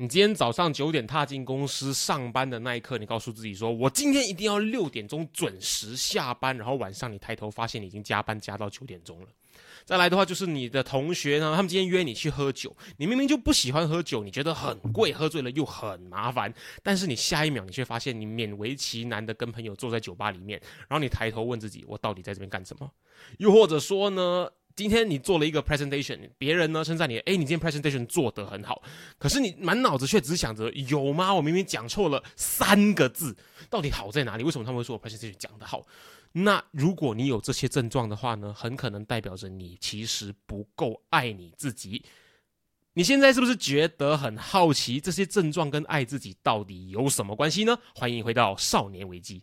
你今天早上九点踏进公司上班的那一刻，你告诉自己说：“我今天一定要六点钟准时下班。”然后晚上你抬头发现你已经加班加到九点钟了。再来的话就是你的同学呢，他们今天约你去喝酒，你明明就不喜欢喝酒，你觉得很贵，喝醉了又很麻烦，但是你下一秒你却发现你勉为其难的跟朋友坐在酒吧里面，然后你抬头问自己：“我到底在这边干什么？”又或者说呢？今天你做了一个 presentation，别人呢称赞你，哎，你今天 presentation 做得很好，可是你满脑子却只想着有吗？我明明讲错了三个字，到底好在哪里？为什么他们会说我 presentation 讲得好？那如果你有这些症状的话呢，很可能代表着你其实不够爱你自己。你现在是不是觉得很好奇，这些症状跟爱自己到底有什么关系呢？欢迎回到少年危机。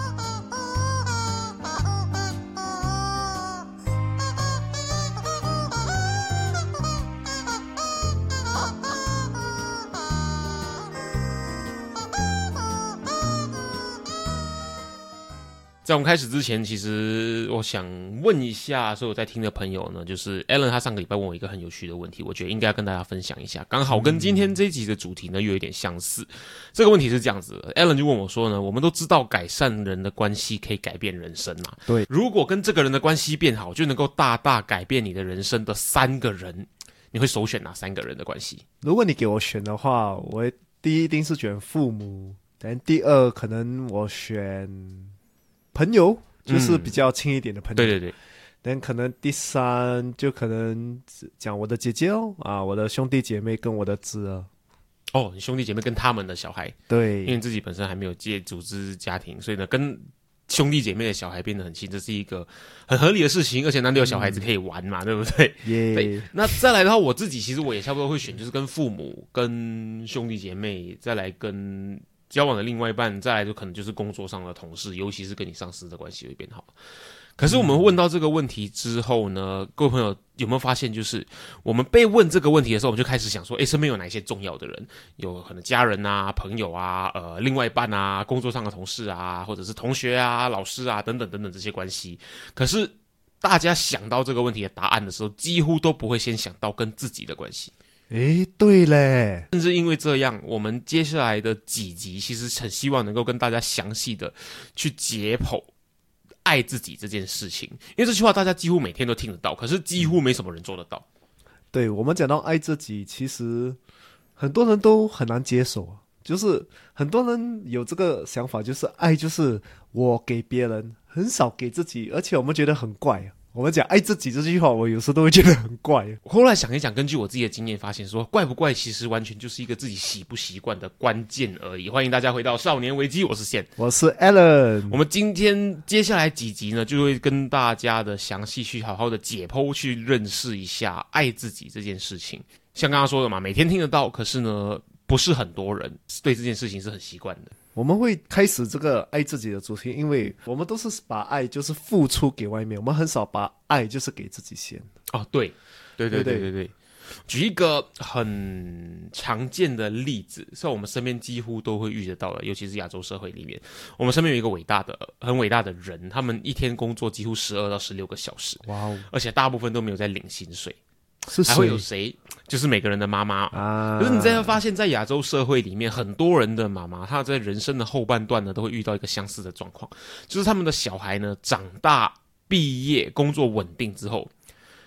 在我们开始之前，其实我想问一下所有在听的朋友呢，就是 Alan 他上个礼拜问我一个很有趣的问题，我觉得应该要跟大家分享一下，刚好跟今天这一集的主题呢又有点相似。这个问题是这样子，Alan 就问我说呢，我们都知道改善人的关系可以改变人生嘛？对，如果跟这个人的关系变好，就能够大大改变你的人生的三个人，你会首选哪三个人的关系？如果你给我选的话，我第一一定是选父母，但第二可能我选。朋友就是比较亲一点的朋友，对对对。但可能第三就可能讲我的姐姐哦，啊，我的兄弟姐妹跟我的侄儿。哦，兄弟姐妹跟他们的小孩，对，因为自己本身还没有借组织家庭，所以呢，跟兄弟姐妹的小孩变得很亲，这是一个很合理的事情。而且难得有小孩子可以玩嘛，对不对？对。那再来的话，我自己其实我也差不多会选，就是跟父母、跟兄弟姐妹，再来跟。交往的另外一半，再来就可能就是工作上的同事，尤其是跟你上司的关系会变好。可是我们问到这个问题之后呢，各位朋友有没有发现，就是我们被问这个问题的时候，我们就开始想说，诶，身边有哪些重要的人？有可能家人啊、朋友啊、呃，另外一半啊、工作上的同事啊，或者是同学啊、老师啊等等等等这些关系。可是大家想到这个问题的答案的时候，几乎都不会先想到跟自己的关系。诶，对嘞，甚至因为这样，我们接下来的几集其实很希望能够跟大家详细的去解剖爱自己这件事情，因为这句话大家几乎每天都听得到，可是几乎没什么人做得到。对我们讲到爱自己，其实很多人都很难接受啊，就是很多人有这个想法，就是爱就是我给别人，很少给自己，而且我们觉得很怪啊。我们讲爱自己这句话，我有时候都会觉得很怪。后来想一想，根据我自己的经验发现，说怪不怪，其实完全就是一个自己习不习惯的关键而已。欢迎大家回到少年危机，我是线，我是 Alan。我们今天接下来几集呢，就会跟大家的详细去好好的解剖，去认识一下爱自己这件事情。像刚刚说的嘛，每天听得到，可是呢，不是很多人对这件事情是很习惯的。我们会开始这个爱自己的主题，因为我们都是把爱就是付出给外面，我们很少把爱就是给自己先。哦，对，对对对对对。举一个很常见的例子，是我们身边几乎都会遇得到的，尤其是亚洲社会里面，我们身边有一个伟大的、很伟大的人，他们一天工作几乎十二到十六个小时，哇哦，而且大部分都没有在领薪水。还会有谁？就是每个人的妈妈啊。可是你在发现，在亚洲社会里面，很多人的妈妈，她在人生的后半段呢，都会遇到一个相似的状况，就是他们的小孩呢长大、毕业、工作稳定之后，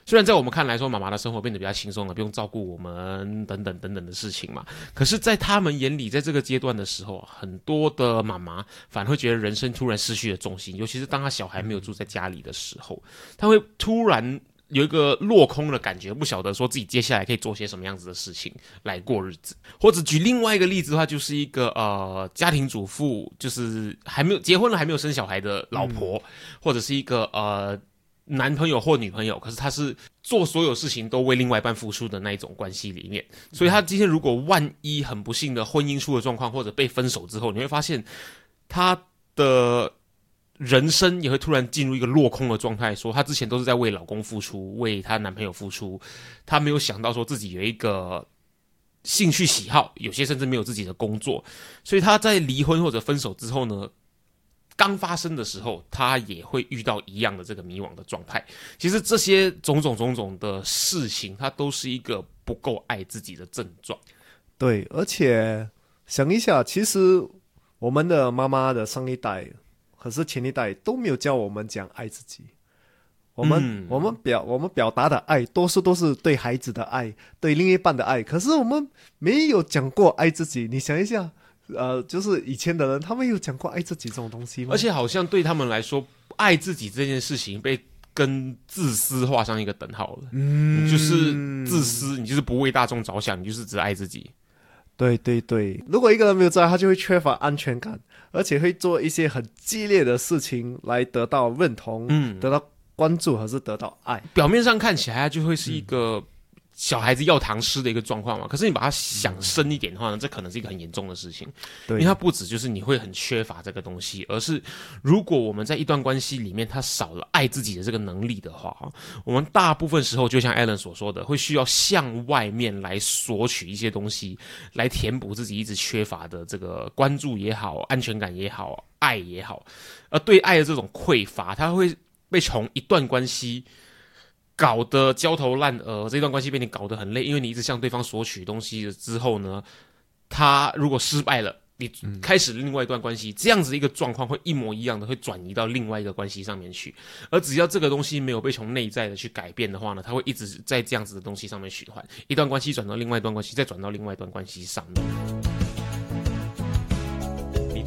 虽然在我们看来说，妈妈的生活变得比较轻松了，不用照顾我们等等等等的事情嘛。可是，在他们眼里，在这个阶段的时候，很多的妈妈反而会觉得人生突然失去了重心，尤其是当他小孩没有住在家里的时候，他会突然。有一个落空的感觉，不晓得说自己接下来可以做些什么样子的事情来过日子。或者举另外一个例子的话，就是一个呃家庭主妇，就是还没有结婚了还没有生小孩的老婆，或者是一个呃男朋友或女朋友，可是他是做所有事情都为另外一半付出的那一种关系里面。所以他今天如果万一很不幸的婚姻出了状况，或者被分手之后，你会发现他的。人生也会突然进入一个落空的状态，说她之前都是在为老公付出，为她男朋友付出，她没有想到说自己有一个兴趣喜好，有些甚至没有自己的工作，所以她在离婚或者分手之后呢，刚发生的时候，她也会遇到一样的这个迷惘的状态。其实这些种种种种的事情，它都是一个不够爱自己的症状。对，而且想一下，其实我们的妈妈的上一代。可是前一代都没有教我们讲爱自己，我们、嗯我们表我们表达的爱，多数都是对孩子的爱，对另一半的爱。可是我们没有讲过爱自己。你想一下，呃，就是以前的人，他们有讲过爱自己这种东西吗？而且好像对他们来说，爱自己这件事情被跟自私画上一个等号了。嗯你就是自私，你就是不为大众着想，你就是只爱自己。对对对，如果一个人没有这样，他就会缺乏安全感，而且会做一些很激烈的事情来得到认同，嗯，得到关注，还是得到爱。表面上看起来就会是一个小孩子要糖吃的一个状况嘛。可是你把它想深一点的话呢，这可能是一个很严重的事情。因为它不止就是你会很缺乏这个东西，而是如果我们在一段关系里面，他少了爱自己的这个能力的话，我们大部分时候就像 Alan 所说的，会需要向外面来索取一些东西，来填补自己一直缺乏的这个关注也好、安全感也好、爱也好。而对爱的这种匮乏，它会被从一段关系。搞得焦头烂额，这段关系被你搞得很累，因为你一直向对方索取东西之后呢，他如果失败了，你开始另外一段关系，这样子一个状况会一模一样的，会转移到另外一个关系上面去。而只要这个东西没有被从内在的去改变的话呢，它会一直在这样子的东西上面循环，一段关系转到另外一段关系，再转到另外一段关系上面。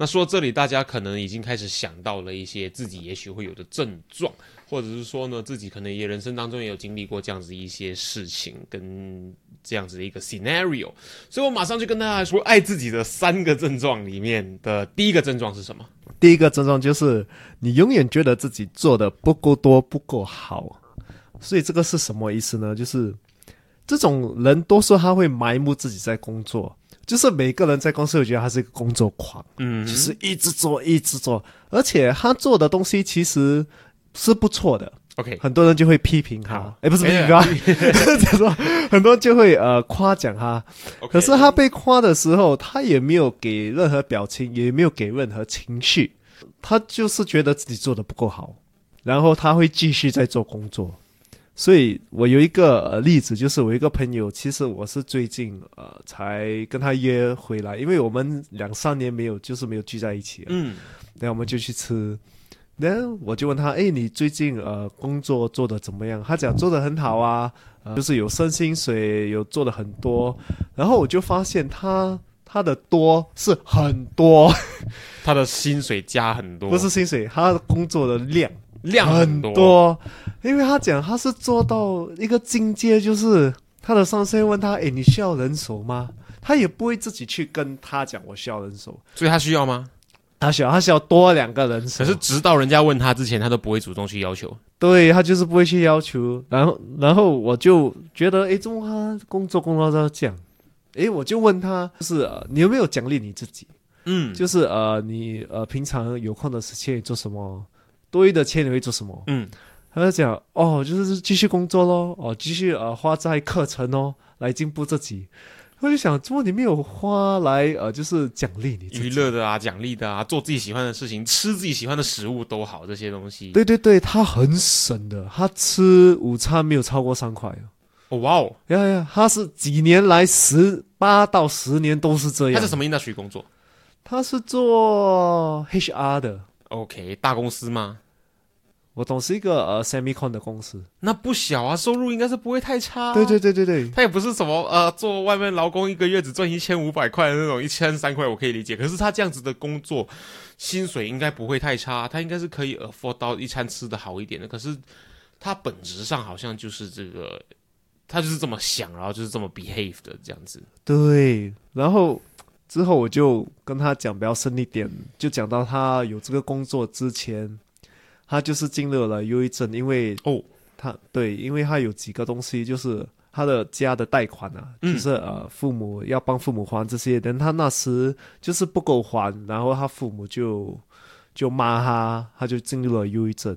那说这里，大家可能已经开始想到了一些自己也许会有的症状，或者是说呢，自己可能也人生当中也有经历过这样子一些事情，跟这样子的一个 scenario。所以我马上就跟大家说，爱自己的三个症状里面的第一个症状是什么？第一个症状就是你永远觉得自己做的不够多、不够好，所以这个是什么意思呢？就是这种人多说他会埋没自己在工作，就是每个人在公司，我觉得他是一个工作狂，嗯，就是一直做、一直做，而且他做的东西其实是不错的，OK，很多人就会批评他。好，哎，不是批哎评他，就是说很多人就会呃夸奖他，OK。可是他被夸的时候，他也没有给任何表情，也没有给任何情绪，他就是觉得自己做的不够好，然后他会继续在做工作。所以我有一个、呃、例子，就是我一个朋友，其实我是最近呃才跟他约回来，因为我们两三年没有就是没有聚在一起了，嗯然后我们就去吃。然后我就问他：“哎，你最近呃工作做的怎么样？”他讲做的很好啊，呃、就是有升薪水，有做的很多。然后我就发现他他的多是很多，他的薪水加很多，不是薪水，他的工作的量量很多，多。因为他讲他是做到一个境界，就是他的上司会问他：“哎，你需要人手吗？”他也不会自己去跟他讲我需要人手，所以他需要吗？他需要他需要多两个人手。可是直到人家问他之前，他都不会主动去要求。对他就是不会去要求，然后然后我就觉得，哎，怎么他工作工作到这样？诶，我就问他，就是、呃、你有没有奖励你自己？嗯，就是呃，你呃平常有空的时间做什么？多余的钱你会做什么？嗯，他就讲，哦，就是继续工作咯，哦，继续呃花在课程哦，来进步自己。我就想，怎么你没有花来呃，就是奖励你？娱乐的啊，奖励的啊，做自己喜欢的事情，吃自己喜欢的食物都好，这些东西。对对对，他很省的，他吃午餐没有超过三块哦。哦，哇哦，呀呀，他是几年来十八到十年都是这样。他是什么 industry 工作他是做 HR 的，？OK，大公司吗？我懂是一个呃 semicon 的公司。那不小啊，收入应该是不会太差、对对。对对对，他也不是什么呃，做外面劳工一个月只赚一千五百块的那种，一千三块我可以理解。可是他这样子的工作，薪水应该不会太差，他应该是可以 afford 到一餐吃的好一点的。可是他本质上好像就是这个，他就是这么想，然后就是这么 behave 的这样子。对，然后之后我就跟他讲比较深一点，就讲到他有这个工作之前，他就是进入了忧郁症，因为哦，他对，因为他有几个东西就是。他的家的贷款啊，嗯就是呃，父母要帮父母还这些，但他那时就是不够还，然后他父母就就骂他，他就进入了忧郁症，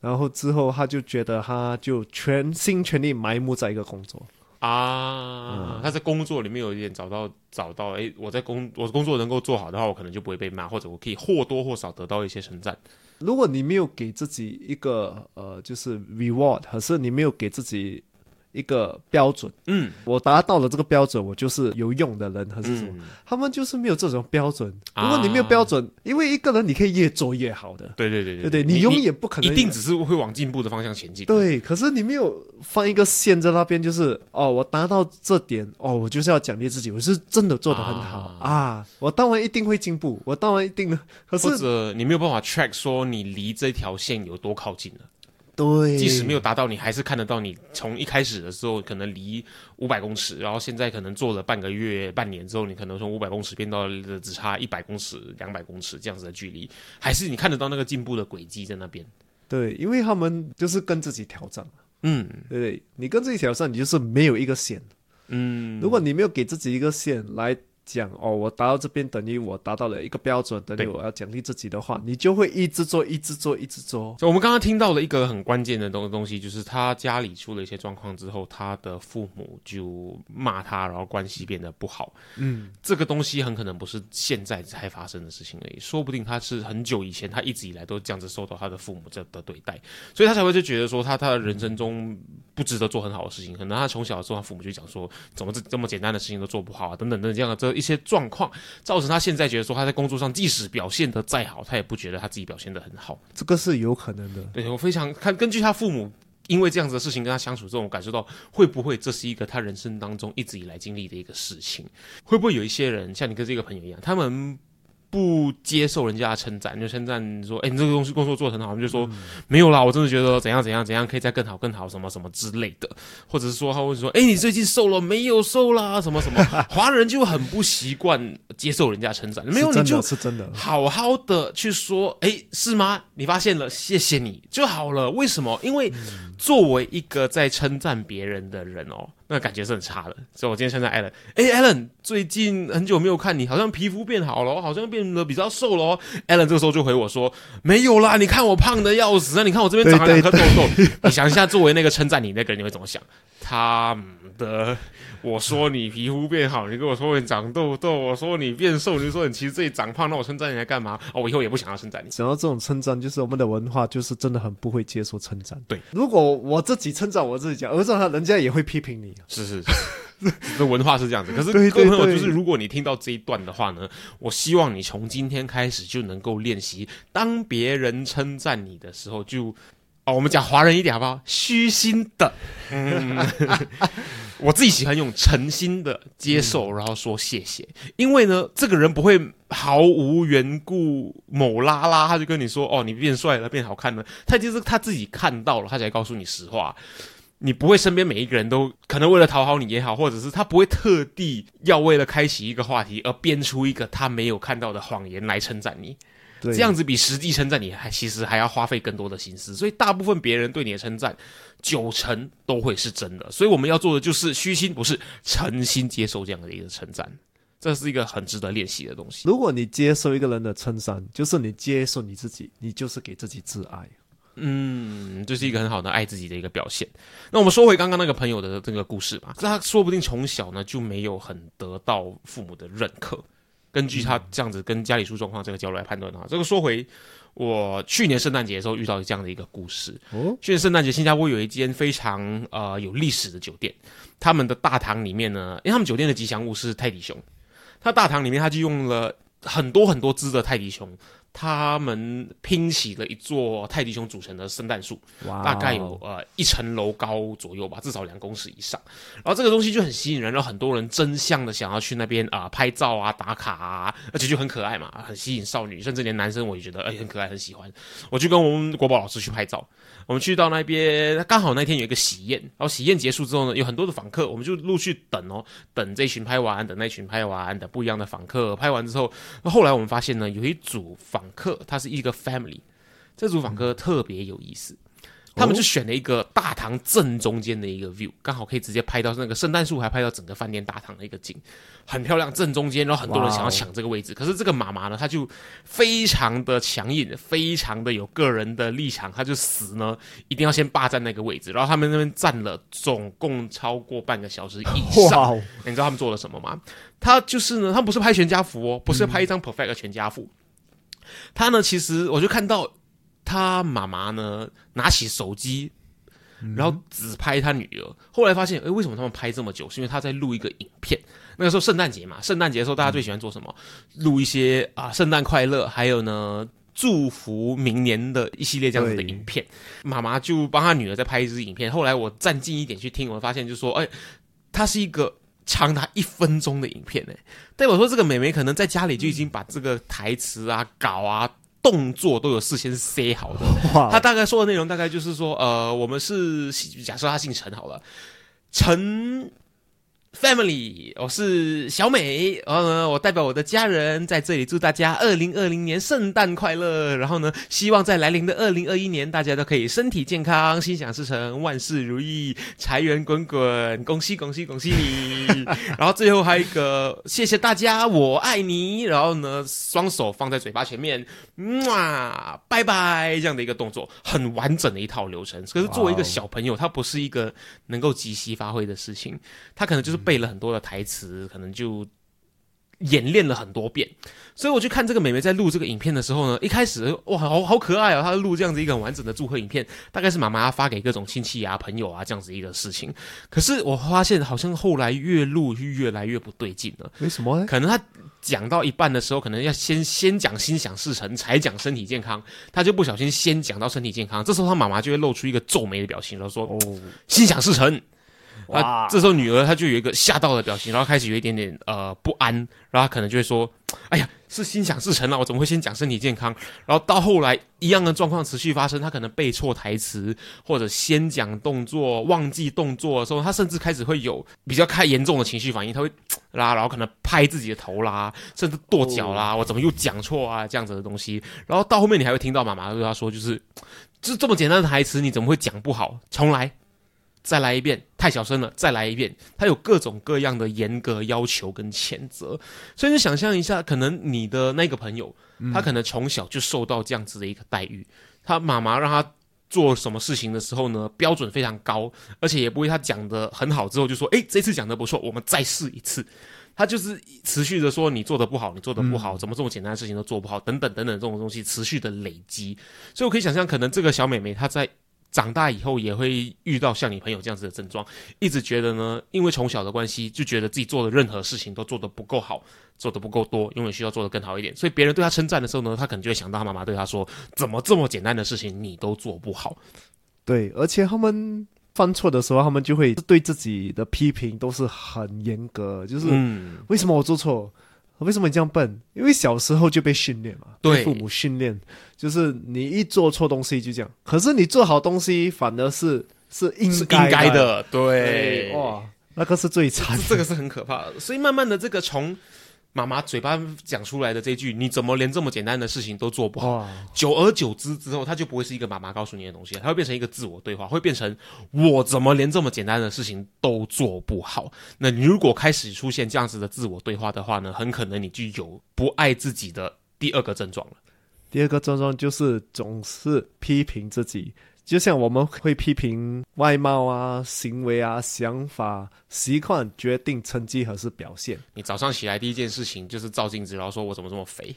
然后之后他就觉得他就全心全力埋没在一个工作，啊，他在工作里面有一点找到找到，哎，我在工我工作能够做好的话，我可能就不会被骂，或者我可以或多或少得到一些称赞。如果你没有给自己一个呃，就是 reward，可是你没有给自己一个标准，嗯，我达到了这个标准，我就是有用的人，还是什么？嗯他们就是没有这种标准。啊如果你没有标准，因为一个人你可以越做越好的，对对对对不对？你永远不可能一定只是会往进步的方向前进。对。可是你没有放一个线在那边，就是哦，我达到这点，哦，我就是要奖励自己，我是真的做得很好啊啊我当然一定会进步，我当然一定的。可或是者你没有办法 track 说你离这条线有多靠近了，对，即使没有达到，你还是看得到你从一开始的时候可能离五百公尺，然后现在可能做了半个月、半年之后，你可能从五百公尺变到只差一百公尺、两百公尺这样子的距离，还是你看得到那个进步的轨迹在那边。对，因为他们就是跟自己挑战，嗯对不对？你跟自己挑战，你就是没有一个线。嗯，如果你没有给自己一个线来讲，哦，我达到这边等于我达到了一个标准，等于我要奖励自己的话，你就会一直做，一直做，一直做。所以我们刚刚听到了一个很关键的东东西，就是他家里出了一些状况之后，他的父母就骂他，然后关系变得不好。嗯，这个东西很可能不是现在才发生的事情而已，说不定他是很久以前，他一直以来都这样子受到他的父母这的对待，所以他才会就觉得说他他的人生中不值得做很好的事情。可能他从小的时候，他父母就讲说，怎么这这么简单的事情都做不好啊，等等等等这样的这一些状况，造成他现在觉得说他在工作上即使表现得再好，他也不觉得他自己表现得很好。这个是有可能的。对我非常看，根据他父母因为这样子的事情跟他相处之后，我感受到会不会这是一个他人生当中一直以来经历的一个事情？会不会有一些人像你跟这个朋友一样，他们不接受人家的称赞，就称赞说：“哎、你这个东西工作做得很好。”他们就说：“没有啦，我真的觉得怎样怎样怎样可以再更好更好，什么什么之类的。”或者是说他会说：“哎、你最近瘦了没有？瘦啦，什么什么。”华人就很不习惯接受人家称赞，没有你就是真的。好好的去说，哎，是吗？你发现了，谢谢你就好了。为什么？因为作为一个在称赞别人的人哦，那感觉是很差的。所以我今天称赞 a l l e n 最近很久没有看你，好像皮肤变好了我，好像变得比较瘦了哦。Allen 这个时候就回我说，没有啦，你看我胖的要死啊，你看我这边长了两颗痘痘。你想一下，作为那个称赞你那个人，你会怎么想？他的，我说你皮肤变好，你跟我说你长痘痘，我说你变瘦，你就说你其实自己长胖，那我称赞你来干嘛？哦，我以后也不想要称赞你。想到这种称赞，就是我们的文化就是真的很不会接受称赞。对，如果我自己称赞我自己讲，而且他人家也会批评你。是是是，这文化是这样子。可是各位朋友，就是如果你听到这一段的话呢，我希望你从今天开始就能够练习，当别人称赞你的时候就。哦，我们讲华人一点好不好？虚心的，嗯，我自己喜欢用诚心的接受，然后说谢谢，因为呢，这个人不会毫无缘故某拉拉，他就跟你说，哦，你变帅了，变好看了，他就是他自己看到了，他才告诉你实话。你不会身边每一个人都可能为了讨好你也好，或者是他不会特地要为了开启一个话题而编出一个他没有看到的谎言来称赞你。对，这样子比实际称赞你还其实还要花费更多的心思，所以大部分别人对你的称赞，九成都会是真的。所以我们要做的就是虚心，不是诚心接受这样的一个称赞，这是一个很值得练习的东西。如果你接受一个人的称赞，就是你接受你自己，你就是给自己自爱。嗯，这是一个很好的爱自己的一个表现。那我们说回刚刚那个朋友的这个故事吧，他说不定从小呢就没有很得到父母的认可。根据他这样子跟家里出状况这个角度来判断的话，这个说回我去年圣诞节的时候遇到这样的一个故事。哦，去年圣诞节，新加坡有一间非常呃有历史的酒店，他们的大堂里面呢，因为他们酒店的吉祥物是泰迪熊，他大堂里面他就用了很多很多只的泰迪熊。他们拼起了一座泰迪熊组成的圣诞树，大概有呃一层楼高左右吧，至少两公尺以上。然后这个东西就很吸引人，然后很多人争相的想要去那边啊、拍照啊、打卡啊，而且就很可爱嘛，很吸引少女，甚至连男生我也觉得哎、很可爱，很喜欢。我就跟我们国宝老师去拍照，我们去到那边，刚好那天有一个喜宴，然后喜宴结束之后呢，有很多的访客，我们就陆续等哦，等这一群拍完，等那群拍完，等不一样的访客拍完之后，那后来我们发现呢，有一组访客，他是一个 family，这组访客特别有意思。他们就选了一个大堂正中间的一个 view，刚好可以直接拍到那个圣诞树，还拍到整个饭店大堂的一个景，很漂亮，正中间。然后很多人想要抢这个位置，可是这个妈妈呢，她就非常的强硬，非常的有个人的立场，她就死呢一定要先霸占那个位置。然后他们那边站了总共超过半个小时以上。你知道他们做了什么吗？他就是呢，他们不是拍全家福哦，不是拍一张 perfect 的全家福。他呢，其实我就看到他妈妈呢拿起手机，然后只拍他女儿。后来发现，哎，为什么他们拍这么久？是因为他在录一个影片。那个时候圣诞节嘛，圣诞节的时候大家最喜欢做什么？录一些啊圣诞快乐，还有呢祝福明年的一系列这样子的影片。妈妈就帮他女儿在拍一支影片。后来我站近一点去听，我发现就说，哎，它是一个。长达一分钟的影片呢，代表说这个美眉可能在家里就已经把这个台词啊、稿啊、动作都有事先塞好的。哇。他大概说的内容大概就是说，呃，我们是假设他姓陈好了，陈 family，我是小美，然后呢，我代表我的家人在这里祝大家二零二零年圣诞快乐，然后呢，希望在来临的二零二一年大家都可以身体健康、心想事成、万事如意、财源滚滚，恭喜恭喜恭喜你！然后最后还有一个谢谢大家，我爱你，然后呢，双手放在嘴巴前面，哇，拜拜，这样的一个动作，很完整的一套流程。可是作为一个小朋友，他不是一个能够即席发挥的事情，他可能就是背了很多的台词，可能就演练了很多遍。所以我去看这个美眉在录这个影片的时候呢，一开始哇，好好可爱哦，她录这样子一个很完整的祝贺影片，大概是妈妈要发给各种亲戚啊、朋友啊这样子一个事情。可是我发现好像后来越录越来越不对劲了。为什么呢？可能她讲到一半的时候，可能要先先讲心想事成，才讲身体健康，她就不小心先讲到身体健康，这时候她妈妈就会露出一个皱眉的表情，然后说哦，心想事成。啊，这时候女儿她就有一个吓到的表情，然后开始有一点点呃不安，然后她可能就会说：“哎呀，是心想事成了，我怎么会先讲身体健康？”然后到后来一样的状况持续发生，她可能背错台词，或者先讲动作忘记动作的时候，她甚至开始会有比较开严重的情绪反应，她会啦，然后可能拍自己的头啦，甚至跺脚啦，我怎么又讲错啊这样子的东西。然后到后面你还会听到妈妈对她说：“就是就这么简单的台词，你怎么会讲不好？重来。”再来一遍，太小声了，再来一遍。他有各种各样的严格要求跟谴责，所以你想象一下，可能你的那个朋友，他可能从小就受到这样子的一个待遇，他妈妈让他做什么事情的时候呢，标准非常高，而且也不会他讲的很好之后就说，诶，这次讲的不错，我们再试一次。他就是持续的说你做的不好，你做的不好，怎么这么简单的事情都做不好，等等等等这种东西持续的累积，所以我可以想象，可能这个小美眉她在长大以后也会遇到像你朋友这样子的症状，一直觉得呢，因为从小的关系，就觉得自己做的任何事情都做得不够好，做得不够多，永远需要做得更好一点。所以别人对他称赞的时候呢，他可能就会想到他妈妈对他说：“怎么这么简单的事情你都做不好对，而且他们犯错的时候，他们就会对自己的批评都是很严格，就？”是嗯，为什么我做错？为什么你这样笨？因为小时候就被训练嘛，对被父母训练，就是你一做错东西就这样。可是你做好东西，反而是是应是应该该的，对，哇，那个是最惨这。这个是很可怕的。所以慢慢的，这个从妈妈嘴巴讲出来的这句“你怎么连这么简单的事情都做不好”，久而久之之后，它就不会是一个妈妈告诉你的东西了，它会变成一个自我对话，会变成我怎么连这么简单的事情都做不好？那你如果开始出现这样子的自我对话的话呢，很可能你就有不爱自己的第二个症状了。第二个症状就是总是批评自己，就像我们会批评外貌啊、行为啊、想法、习惯决定成绩和是表现。你早上起来第一件事情就是照镜子，然后说我怎么这么肥？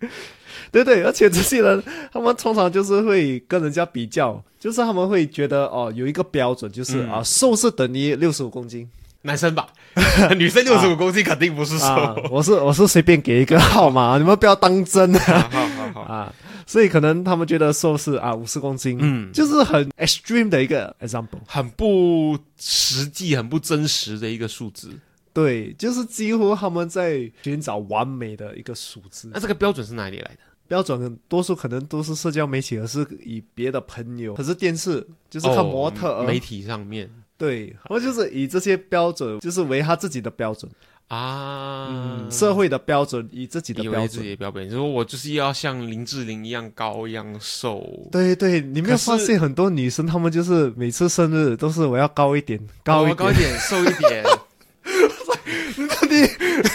对对，而且这些人他们通常就是会跟人家比较，就是他们会觉得哦，有一个标准，就是、嗯啊，瘦是等于六十五公斤，男生吧，女生六十五公斤肯定不是瘦。啊，我是我是随便给一个号码，你们不要当真啊好好好好，啊！所以可能他们觉得瘦是啊五十公斤，嗯，就是很 extreme 的一个 example。很不实际、很不真实的一个数字。对，就是几乎他们在寻找完美的一个数字那这个标准是哪里来的？标准，多数可能都是社交媒体，而是以别的朋友，可是电视就是看模特媒体上面对，他们就是以这些标准，就是为他自己的标准，啊，嗯，社会的标准，以自己的为自己准。的标准，你说我就是要像林志玲一样高一样瘦。对对，你没有发现很多女生，她们就是每次生日都是我要高一点，高一点，哦高一点，瘦一点，你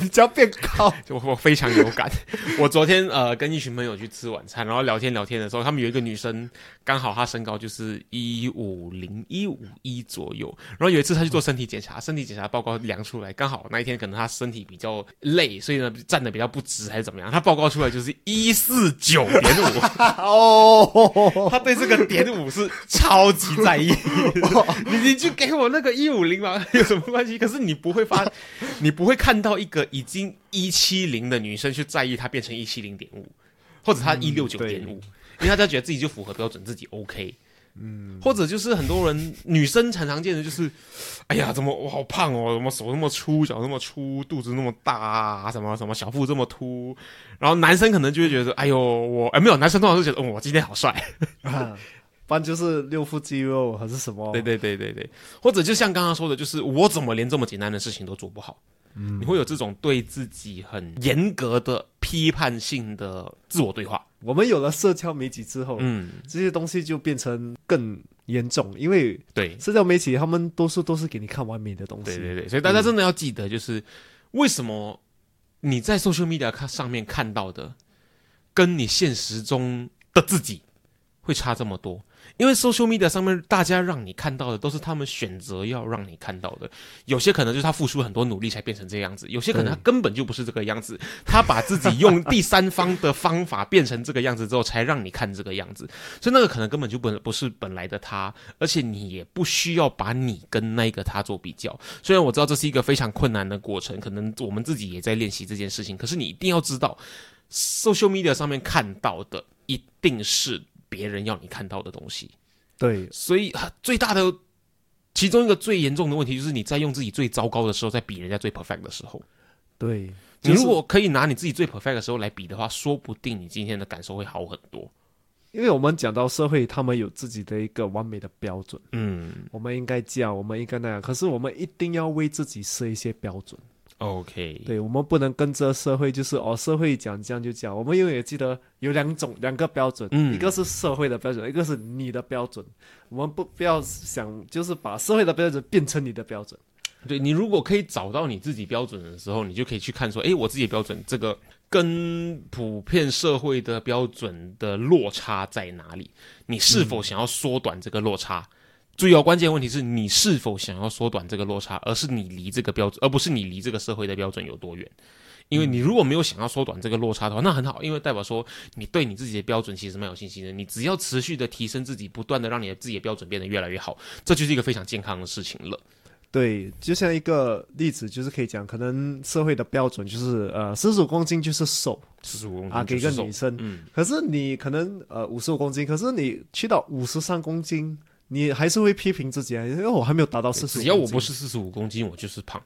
你只要变高，就我我非常有感。我昨天呃跟一群朋友去吃晚餐，然后聊天聊天的时候，他们有一个女生，刚好她身高就是一五零一五一左右。然后有一次她去做身体检查，身体检查报告量出来，刚好那一天可能她身体比较累，所以呢站的比较不直还是怎么样，她报告出来就是一四九点五。哦，他对这个点五是超级在意。你你就给我那个一五零嘛，有什么关系？可是你不会发，你不会看到一个已经一七零的女生去在意她变成一七零点五，或者她一六九点五，因为大家觉得自己就符合标准，自己 OK。嗯，或者就是很多人女生常常见的就是，哎呀，怎么我好胖哦，怎么手那么粗，脚那么粗，肚子那么大啊，什么什么小腹这么凸，然后男生可能就会觉得，哎呦，我哎没有，男生通常是觉得，哦，我今天好帅，啊，不然就是六腹肌肉还是什么？对对对对对，或者就像刚刚说的，就是我怎么连这么简单的事情都做不好？嗯，你会有这种对自己很严格的批判性的自我对话。我们有了社交媒体之后，嗯，这些东西就变成更严重，因为对社交媒体他们多数都是给你看完美的东西。对对对，所以大家真的要记得，就是为什么你在 social media 看上面看到的，跟你现实中的自己会差这么多。因为 social media 上面大家让你看到的都是他们选择要让你看到的，有些可能就是他付出很多努力才变成这样子，有些可能他根本就不是这个样子，他把自己用 第三方的方法变成这个样子之后，才让你看这个样子，所以那个可能根本就本不是本来的他，而且你也不需要把你跟那个他做比较。虽然我知道这是一个非常困难的过程，可能我们自己也在练习这件事情，可是你一定要知道，social media 上面看到的一定是别人要你看到的东西。对所以啊最大的其中一个最严重的问题，就是你在用自己最糟糕的时候，在比人家最 perfect 的时候。对，你如果可以拿你自己最 perfect 的时候来比的话，说不定你今天的感受会好很多。因为我们讲到社会，他们有自己的一个完美的标准，嗯我们应该这样，我们应该那样，可是我们一定要为自己设一些标准。，OK，对，我们不能跟着社会，就是哦，社会讲这样就讲。我们永远记得有两种两个标准，嗯一个是社会的标准，一个是你的标准。我们不不要想，就是把社会的标准变成你的标准。对你如果可以找到你自己标准的时候，你就可以去看说，诶，我自己的标准这个跟普遍社会的标准的落差在哪里？你是否想要缩短这个落差？注意哦，关键问题是你是否想要缩短这个落差，而是你离这个标准，而不是你离这个社会的标准有多远。因为你如果没有想要缩短这个落差的话，那很好，因为代表说你对你自己的标准其实蛮有信心的。你只要持续的提升自己，不断的让你的自己的标准变得越来越好，这就是一个非常健康的事情了。对，就像一个例子，就是可以讲，可能社会的标准就是呃，四十五公斤就是瘦四十五公斤啊，给一个女生。嗯，可是你可能呃五十五公斤，可是你去到五十三公斤，你还是会批评自己啊，因为我还没有达到四十。只要我不是四十五公斤，我就是胖。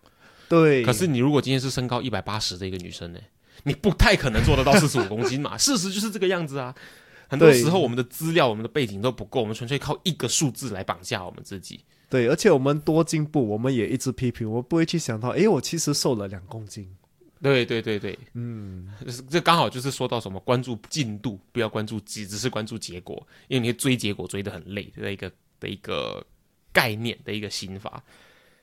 对，可是你如果今天是身高一百八十的一个女生呢，你不太可能做得到四十五 公斤嘛。事实就是这个样子啊。很多时候我们的资料、我们的背景都不够，我们纯粹靠一个数字来绑架我们自己。对，而且我们多进步，我们也一直批评，我们不会去想到，诶，我其实瘦了两公斤。对对对对，嗯，这刚好就是说到什么关注进度，不要关注只只是关注结果，因为你会追结果追得很累的一个的一个概念的一个心法。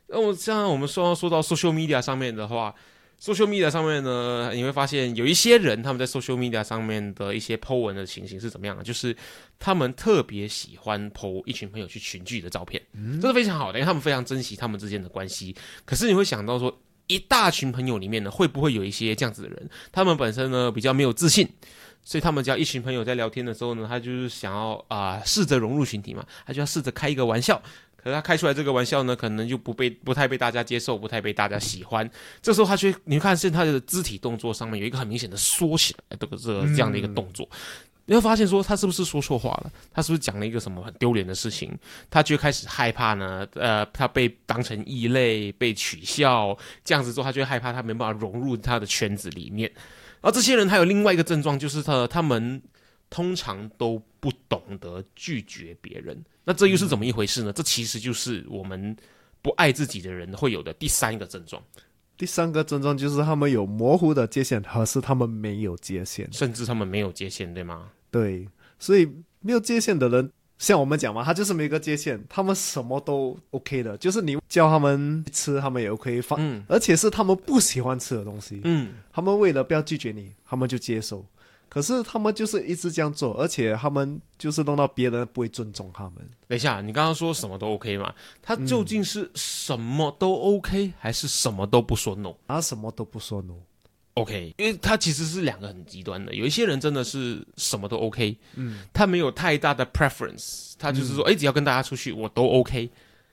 那我像我们说说到 social media 上面的话，social media 上面呢，你会发现有一些人他们在 social media 上面的一些 po 文的情形是怎么样的？就是他们特别喜欢 po 一群朋友去群聚的照片，这是非常好的，因为他们非常珍惜他们之间的关系。可是你会想到说，一大群朋友里面呢，会不会有一些这样子的人？他们本身呢比较没有自信，所以他们只要一群朋友在聊天的时候呢，他就是想要啊、试着融入群体嘛，他就要试着开一个玩笑。可是他开出来这个玩笑呢，可能就不被不太被大家接受，不太被大家喜欢。这时候他却，你看是他的肢体动作上面有一个很明显的缩起来，这个这这样的一个动作。你会发现说他是不是说错话了？他是不是讲了一个什么很丢脸的事情？他就开始害怕呢？呃，他被当成异类，被取笑，这样子之后，他就害怕他没办法融入他的圈子里面。而这些人还有另外一个症状，就是他他们通常都不懂得拒绝别人。那这又是怎么一回事呢？这其实就是我们不爱自己的人会有的第三个症状。第三个症状就是他们有模糊的界限，可是他们没有界限，甚至他们没有界限，对吗？对，所以没有界限的人，像我们讲嘛，他就是没个界限，他们什么都 OK 的，就是你叫他们吃，他们也 OK 放，嗯而且是他们不喜欢吃的东西，嗯，他们为了不要拒绝你，他们就接受。可是他们就是一直这样做，而且他们就是弄到别人不会尊重他们。等一下，你刚刚说什么都 OK 嘛？他究竟是什么都 OK，还是什么都不说 no？他什么都不说 no，OK，因为他其实是两个很极端的。有一些人真的是什么都 OK，嗯，他没有太大的 preference，他就是说，哎、只要跟大家出去，我都 OK。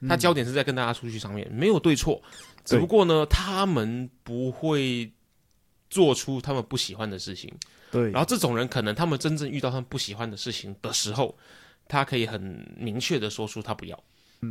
他焦点是在跟大家出去上面，没有对错，只不过呢，他们不会做出他们不喜欢的事情。对，然后这种人，可能他们真正遇到他们不喜欢的事情的时候，他可以很明确的说出他不要。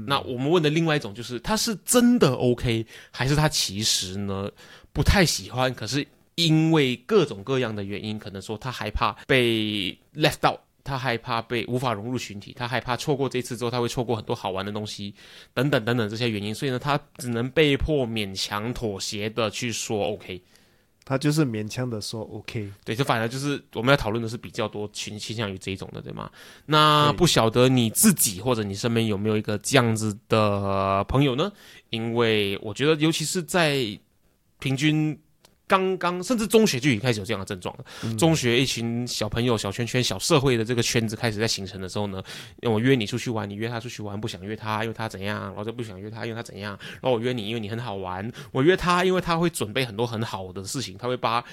那我们问的另外一种就是，他是真的 OK，还是他其实呢不太喜欢？可是因为各种各样的原因，可能说他害怕被 left out，他害怕被无法融入群体，他害怕错过这次之后他会错过很多好玩的东西，等等等等这些原因，所以呢，他只能被迫勉强妥协的去说 OK。他就是勉强的说 OK。对，就反而就是我们要讨论的是比较多倾倾向于这一种的，对吗？那不晓得你自己或者你身边有没有一个这样子的朋友呢？因为我觉得，尤其是在平均刚刚甚至中学就已经开始有这样的症状了。中学一群小朋友、小圈圈、小社会的这个圈子开始在形成的时候呢，我约你出去玩，你约他出去玩，不想约他，因为他怎样，然后就不想约他，因为他怎样，然后我约你，因为你很好玩，我约他，因为他会准备很多很好的事情，他会把。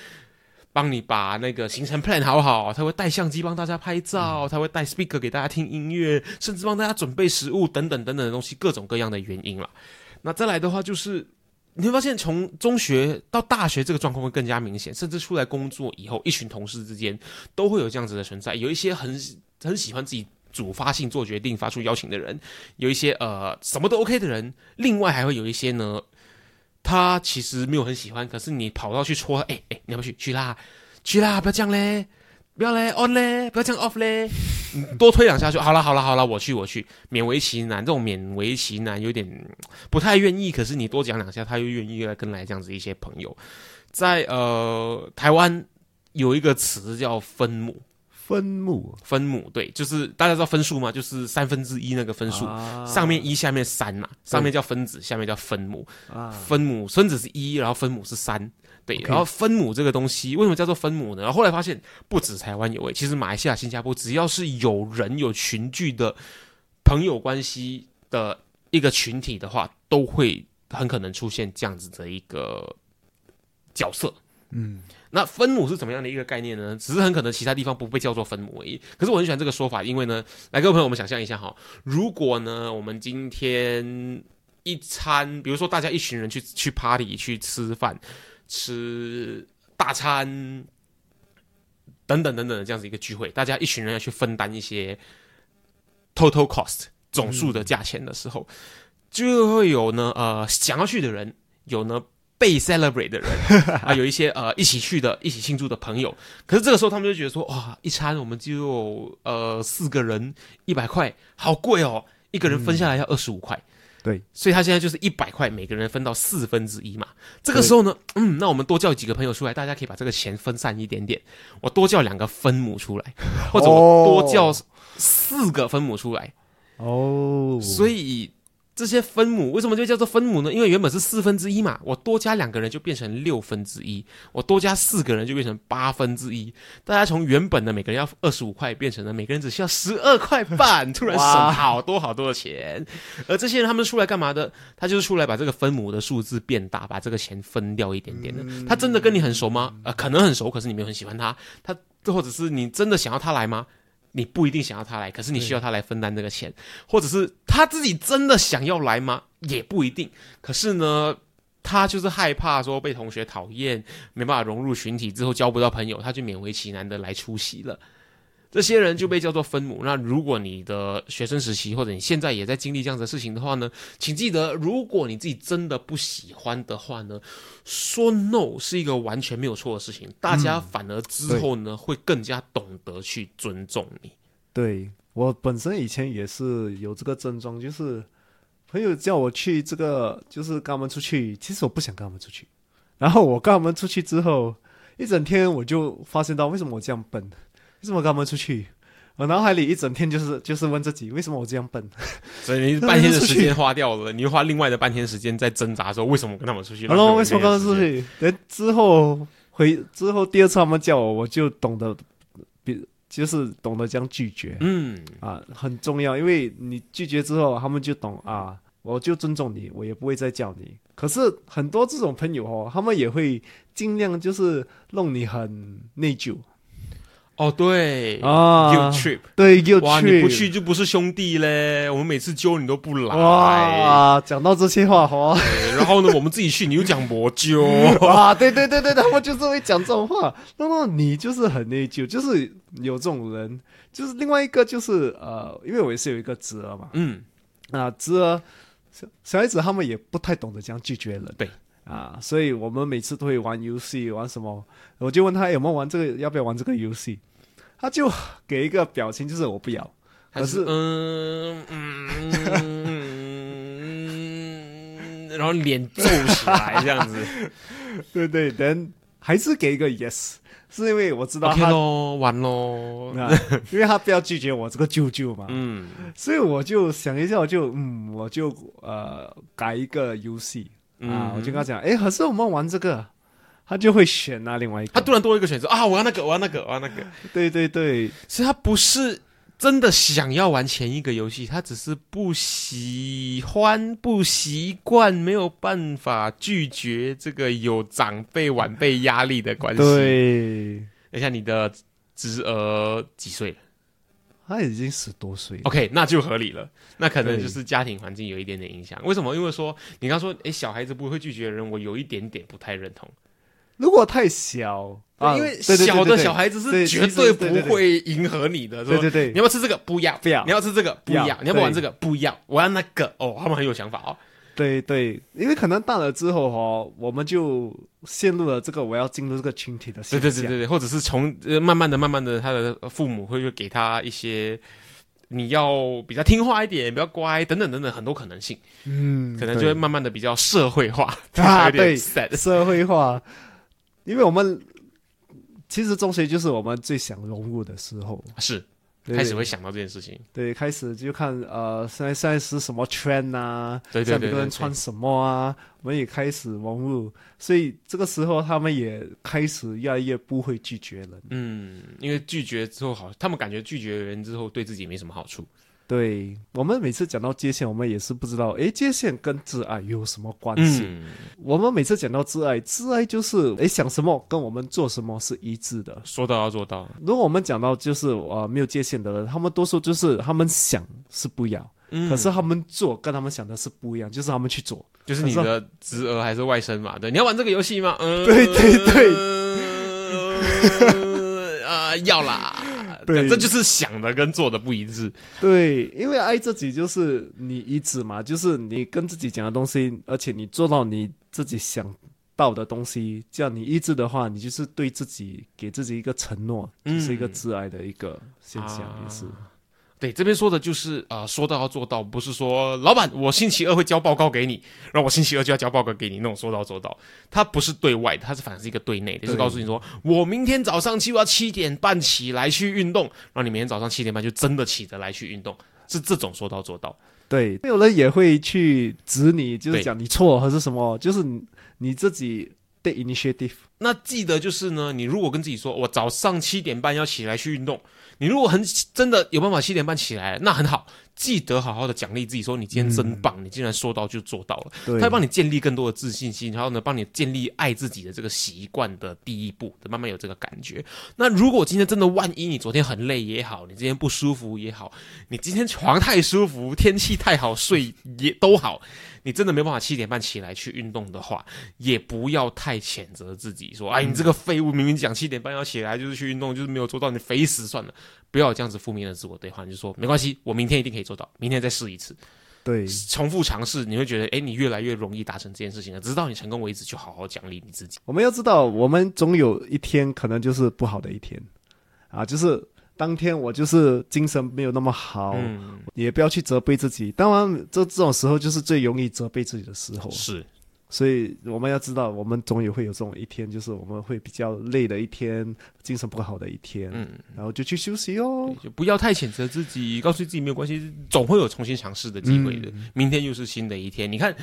帮你把那个行程 plan 好好，他会带相机帮大家拍照，他会带 speaker 给大家听音乐，甚至帮大家准备食物等等等等的东西，各种各样的原因了。那再来的话，就是你会发现，从中学到大学这个状况会更加明显，甚至出来工作以后，一群同事之间都会有这样子的存在。有一些很很喜欢自己主发性做决定、发出邀请的人，有一些呃什么都 OK 的人，另外还会有一些呢，他其实没有很喜欢，可是你跑到去戳，哎哎，你要不要去？去啦，去啦，不要这样嘞。不要嘞，on 嘞，不要这样 off 嘞，多推两下就好了，好了，好了，我去，我去，勉为其难，这种勉为其难有点不太愿意，可是你多讲两下，他又愿意来跟来这样子一些朋友，在呃台湾有一个词叫分母，分母。分母对，就是大家知道分数吗？就是三分之一那个分数，啊。上面一下面三嘛，上面叫分子，下面叫分母，啊，分母分子是一，然后分母是三。对然后分母这个东西为什么叫做分母呢？然后后来发现不止台湾有诶，其实马来西亚、新加坡只要是有人有群聚的朋友关系的一个群体的话，都会很可能出现这样子的一个角色。嗯，那分母是怎么样的一个概念呢？只是很可能其他地方不被叫做分母而已。可是我很喜欢这个说法，因为呢，来各位朋友，我们想象一下哈，如果呢，我们今天一餐，比如说大家一群人去去 party 去吃饭，吃大餐等等等等的这样子一个聚会，大家一群人要去分担一些 total cost 总数的价钱的时候，就会有呢呃想要去的人，有呢被 celebrate 的人 啊，有一些呃一起去的、一起庆祝的朋友。可是这个时候他们就觉得说，哇，一餐我们就呃四个人一百块，好贵哦，一个人分下来要二十五块。对，所以他现在就是一百块，每个人分到四分之一嘛。这个时候呢，嗯，那我们多叫几个朋友出来，大家可以把这个钱分散一点点。我多叫两个分母出来，或者我多叫四个分母出来。哦，所以这些分母为什么就叫做分母呢？因为原本是四分之一嘛，我多加两个人就变成六分之一，我多加四个人就变成八分之一。大家从原本的每个人要二十五块，变成了每个人只需要十二块半，突然省哇好多好多的钱。而这些人他们出来干嘛的？他就是出来把这个分母的数字变大，把这个钱分掉一点点的。他真的跟你很熟吗？呃，可能很熟，可是你没有很喜欢他。他或者是你真的想要他来吗？你不一定想要他来，可是你需要他来分担这个钱，或者是他自己真的想要来吗？也不一定。可是呢，他就是害怕说被同学讨厌，没办法融入群体，之后交不到朋友，他就勉为其难的来出席了。这些人就被叫做分母。那如果你的学生时期或者你现在也在经历这样的事情的话呢，请记得，如果你自己真的不喜欢的话呢，说 no 是一个完全没有错的事情。大家反而之后呢，会更加懂得去尊重你。对我本身以前也是有这个症状，就是朋友叫我去这个，就是跟他们出去，其实我不想跟他们出去。然后我跟他们出去之后，一整天我就发现到为什么我这样笨。为什么跟他们出去？我脑海里一整天就是就是问自己，为什么我这样笨？所以你半天的时间花掉了，你又花另外的半天时间在挣扎说，为什么跟他们出去？然后为什么跟他们出去？等之后回之后第二次他们叫我，我就懂得，比就是懂得这样拒绝。嗯啊，很重要，因为你拒绝之后，他们就懂啊，我就尊重你，我也不会再叫你。可是很多这种朋友哦，他们也会尽量就是弄你很内疚。哦，对啊，You trip，对，You trip，哇，你不去就不是兄弟嘞。我们每次揪你都不来，哇，讲到这些话哈。然后呢，我们自己去，你又讲魔揪，哇，对对对对，他们就是会讲这种话。那么你就是很内疚，就是有这种人。就是另外一个就是呃，因为我也是有一个侄儿嘛，嗯，啊，侄儿小小孩子他们也不太懂得这样拒绝人，对。啊，所以我们每次都会玩游戏，玩什么？我就问他有没有玩这个，要不要玩这个游戏？他就给一个表情，就是我不要，可是嗯嗯，然后脸皱起来这样子，对对，等还是给一个 yes，是因为我知道他完喽，因为他不要拒绝我这个舅舅嘛，嗯，所以我就想一下，我就嗯，我就呃改一个游戏。啊！我就跟他讲，哎，可是我们玩这个，他就会选那另外一个。他突然多一个选择啊！我要那个，我要那个，我要那个。对 对对，所以他不是真的想要玩前一个游戏，他只是不喜欢、不习惯，没有办法拒绝这个有长辈晚辈压力的关系。对，等下你的侄儿几岁了？他已经十多岁，OK，那就合理了。那可能就是家庭环境有一点点影响。为什么？因为说你刚说，哎，小孩子不会拒绝人，我有一点点不太认同。如果太小，因为小的小孩子是绝对不会迎合你的。对对对，你要不要吃这个？不要，不要。你要吃这个？不要。你要不要玩这个？不要。我要那个。哦，他们很有想法哦。对对，因为可能大了之后哈，我们就陷入了这个我要进入这个群体的。对对对对对，或者是从呃慢慢的、慢慢的，他的父母会给他一些你要比较听话一点，比较乖等等等等很多可能性。嗯，可能就会慢慢的比较社会化啊，对，社会化。因为我们其实中学就是我们最想融入的时候，是。开始会想到这件事情，对，开始就看呃，现在现在是什么圈呐？对对对，每个人穿什么啊？我们也开始融入，所以这个时候他们也开始越来越不会拒绝人。嗯，因为拒绝之后好，他们感觉拒绝人之后对自己没什么好处。对我们每次讲到界限，我们也是不知道，哎，界限跟挚爱有什么关系？我们每次讲到挚爱，挚爱就是，哎，想什么跟我们做什么是一致的，说到要做到。如果我们讲到就是呃没有界限的人，他们多数就是他们想是不一样，可是他们做跟他们想的是不一样，就是他们去做，就是你的侄儿还是外甥嘛？对，你要玩这个游戏吗？嗯，对对对，啊，要啦。对，这就是想的跟做的不一致。对，因为爱自己就是你一致嘛，就是你跟自己讲的东西，而且你做到你自己想到的东西，这样你一致的话，你就是对自己给自己一个承诺，是一个自爱的一个现象，也是。对，这边说的就是啊，说到要做到，不是说老板我星期二会交报告给你，然后我星期二就要交报告给你那种说到做到。他不是对外，他是反而是一个对内，就是告诉你说，我明天早上就要七点半起来去运动，然后你明天早上七点半就真的起得来去运动，是这种说到做到。对，有人也会去指你，就是讲你错还是什么，就是你自己 initiative。那记得就是呢，你如果跟自己说我早上七点半要起来去运动。你如果很真的有办法七点半起来，那很好。记得好好的奖励自己，说你今天真棒，你竟然说到就做到了。对它会帮你建立更多的自信心，然后呢，帮你建立爱自己的这个习惯的第一步，慢慢有这个感觉。那如果今天真的万一你昨天很累也好，你今天不舒服也好，你今天床太舒服，天气太好睡也都好，你真的没办法七点半起来去运动的话，也不要太谴责自己，说哎，你这个废物，明明讲七点半要起来就是去运动，就是没有做到，你肥死算了。不要有这样子负面的自我对话，你就说没关系，我明天一定可以做到，明天再试一次，对，重复尝试，你会觉得哎，你越来越容易达成这件事情了。直到你成功为止，就好好奖励你自己。我们要知道，我们总有一天可能就是不好的一天，啊，就是当天我就是精神没有那么好，嗯，也不要去责备自己。当然，这这种时候就是最容易责备自己的时候。是。所以我们要知道，我们总也会有这种一天，就是我们会比较累的一天，精神不好的一天，嗯，然后就去休息哦。就不要太谴责自己，告诉自己没有关系，总会有重新尝试的机会的。明天又是新的一天，你看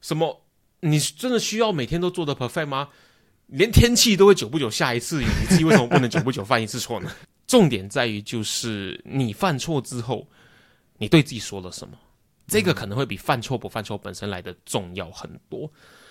什么？你真的需要每天都做的 perfect 吗？连天气都会久不久下一次雨，你自己为什么不能久不久犯一次错呢？重点在于就是你犯错之后，你对自己说了什么？这个可能会比犯错不犯错本身来的重要很多。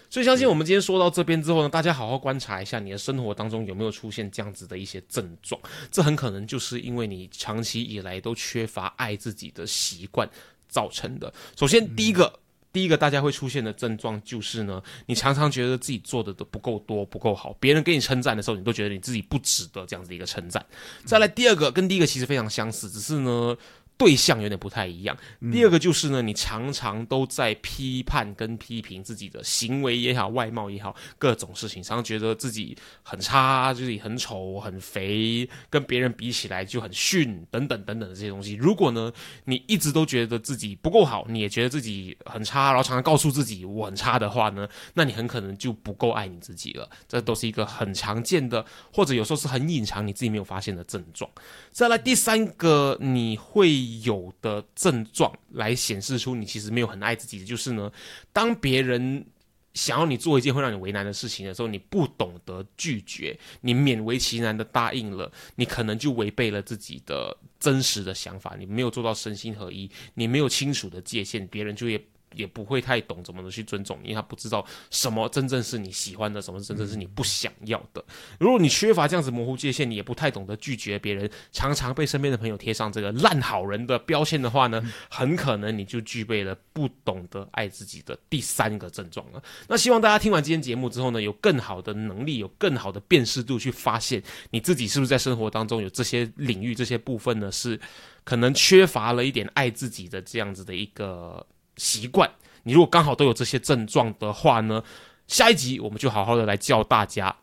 所以，相信我们今天说到这边之后呢，大家好好观察一下你的生活当中有没有出现这样子的一些症状。这很可能就是因为你长期以来都缺乏爱自己的习惯造成的。首先，第一个，第一个大家会出现的症状就是呢，你常常觉得自己做的都不够多、不够好，别人给你称赞的时候，你都觉得你自己不值得这样子一个称赞。再来，第二个跟第一个其实非常相似，只是呢。对象有点不太一样。第二个就是呢，你常常都在批判跟批评自己的行为也好，外貌也好，各种事情，常常觉得自己很差，就是很丑、很肥，跟别人比起来就很逊，等等等等的这些东西。如果呢，你一直都觉得自己不够好，你也觉得自己很差，然后常常告诉自己我很差的话呢，那你很可能就不够爱你自己了。这都是一个很常见的，或者有时候是很隐藏，你自己没有发现的症状。再来第三个，你会。有的症状来显示出你其实没有很爱自己的，就是呢，当别人想要你做一件会让你为难的事情的时候，你不懂得拒绝，你勉为其难的答应了，你可能就违背了自己的真实的想法，你没有做到身心合一，你没有清楚的界限，别人就会。也不会太懂怎么的去尊重，因为他不知道什么真正是你喜欢的，什么真正是你不想要的。如果你缺乏这样子模糊界限，你也不太懂得拒绝别人，常常被身边的朋友贴上这个烂好人的标签的话呢，很可能你就具备了不懂得爱自己的第三个症状了。那希望大家听完今天节目之后呢，有更好的能力，有更好的辨识度，去发现你自己是不是在生活当中有这些领域、这些部分呢，是可能缺乏了一点爱自己的这样子的一个。习惯，你如果刚好都有这些症状的话呢，下一集我们就好好的来教大家，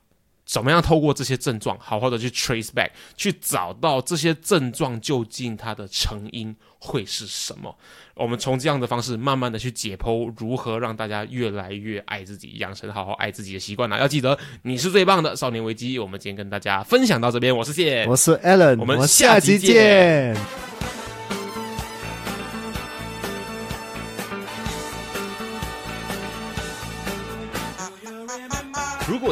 怎么样透过这些症状，好好的去 trace back，去找到这些症状究竟它的成因会是什么。我们从这样的方式，慢慢的去解剖，如何让大家越来越爱自己，养成好好爱自己的习惯呢？要记得，你是最棒的少年危机。我们今天跟大家分享到这边，我是谢，我是 Alan，我们下集见。